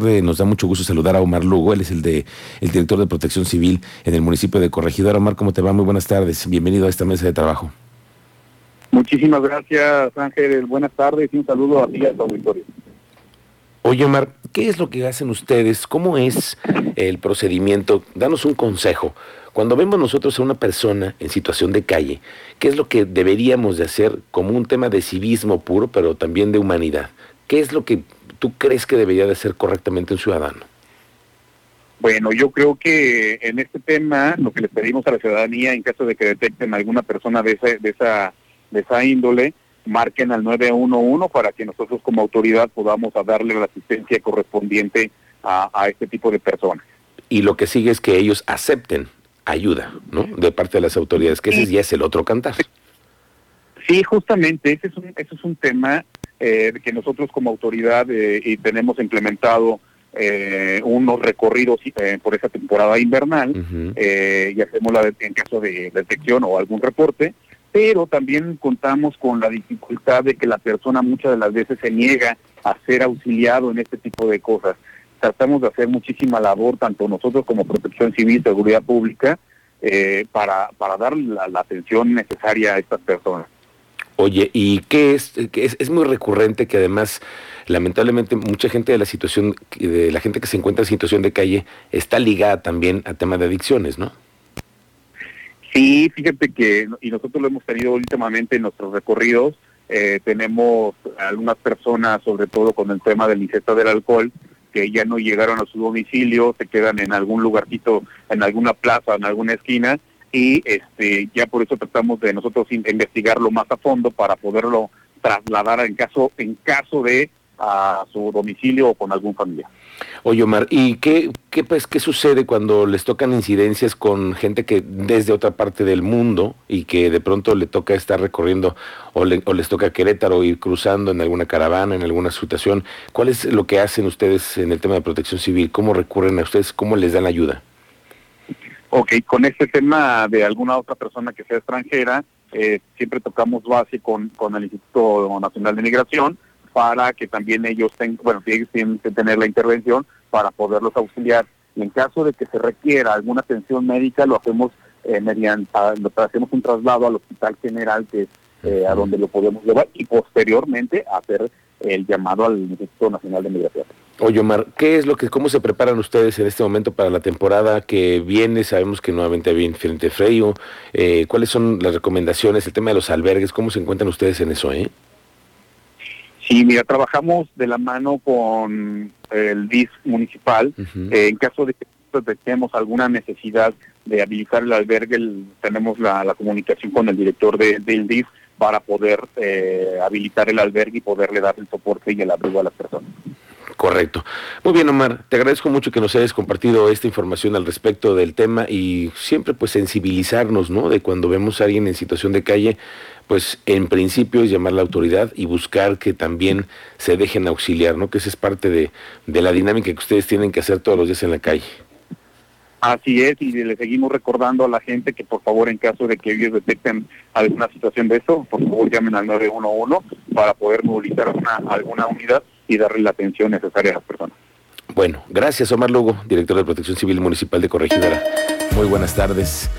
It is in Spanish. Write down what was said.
Nos da mucho gusto saludar a Omar Lugo, él es el de el director de Protección Civil en el municipio de Corregidora. Omar, ¿cómo te va? Muy buenas tardes. Bienvenido a esta mesa de trabajo. Muchísimas gracias, Ángel. Buenas tardes y un saludo a ti y a tu auditorio. Oye, Omar, ¿qué es lo que hacen ustedes? ¿Cómo es el procedimiento? Danos un consejo. Cuando vemos nosotros a una persona en situación de calle, ¿qué es lo que deberíamos de hacer como un tema de civismo puro, pero también de humanidad? ¿Qué es lo que tú crees que debería de ser correctamente un ciudadano? Bueno, yo creo que en este tema lo que le pedimos a la ciudadanía en caso de que detecten alguna persona de esa, de esa, de esa índole, marquen al 911 para que nosotros como autoridad podamos darle la asistencia correspondiente a, a este tipo de personas. Y lo que sigue es que ellos acepten ayuda, ¿no? De parte de las autoridades, que ese ya es el otro cantar. Sí, justamente, ese es un, ese es un tema eh, que nosotros como autoridad eh, y tenemos implementado eh, unos recorridos eh, por esa temporada invernal eh, y hacemos la en caso de detección o algún reporte, pero también contamos con la dificultad de que la persona muchas de las veces se niega a ser auxiliado en este tipo de cosas. Tratamos de hacer muchísima labor, tanto nosotros como Protección Civil, Seguridad Pública, para, para dar la atención necesaria a estas personas. Oye, ¿y qué es, es? Muy recurrente que además, lamentablemente, mucha gente de la situación, de la gente que se encuentra en situación de calle, está ligada también a temas de adicciones, ¿no? Sí, fíjate que, y nosotros lo hemos tenido últimamente en nuestros recorridos, eh, tenemos algunas personas, sobre todo con el tema del incesta del alcohol, que ya no llegaron a su domicilio, se quedan en algún lugarcito, en alguna plaza, en alguna esquina, y este ya por eso tratamos de nosotros investigarlo más a fondo para poderlo trasladar en caso en caso de a su domicilio o con algún familiar. Oye Omar, ¿y qué, qué, pues, qué sucede cuando les tocan incidencias con gente que desde otra parte del mundo y que de pronto le toca estar recorriendo o, le, o les toca Querétaro ir cruzando en alguna caravana, en alguna situación? ¿Cuál es lo que hacen ustedes en el tema de protección civil? ¿Cómo recurren a ustedes? ¿Cómo les dan ayuda? Ok, con este tema de alguna otra persona que sea extranjera, eh, siempre tocamos base con, con el Instituto Nacional de Migración para que también ellos tengan, bueno, tienen que tener la intervención para poderlos auxiliar. Y en caso de que se requiera alguna atención médica, lo hacemos eh, mediante, lo hacemos un traslado al Hospital General, que es eh, a donde lo podemos llevar, y posteriormente hacer el llamado al Instituto Nacional de Migración. Oye, Omar, ¿qué es lo que, cómo se preparan ustedes en este momento para la temporada que viene? Sabemos que nuevamente hay frente frío. Eh, ¿Cuáles son las recomendaciones? El tema de los albergues, ¿cómo se encuentran ustedes en eso? Eh? Sí, mira, trabajamos de la mano con el DIF municipal. Uh -huh. eh, en caso de que tengamos alguna necesidad de habilitar el albergue, el, tenemos la, la, comunicación con el director de, del DIF para poder eh, habilitar el albergue y poderle dar el soporte y el abrigo a las personas. Correcto. Muy bien, Omar, te agradezco mucho que nos hayas compartido esta información al respecto del tema y siempre pues sensibilizarnos, ¿no? De cuando vemos a alguien en situación de calle, pues en principio es llamar a la autoridad y buscar que también se dejen auxiliar, ¿no? Que esa es parte de, de la dinámica que ustedes tienen que hacer todos los días en la calle. Así es, y le seguimos recordando a la gente que por favor en caso de que ellos detecten alguna situación de eso, por favor llamen al 911 para poder movilizar una, alguna unidad y darle la atención necesaria a las personas. Bueno, gracias Omar Lugo, director de Protección Civil Municipal de Corregidora. Muy buenas tardes.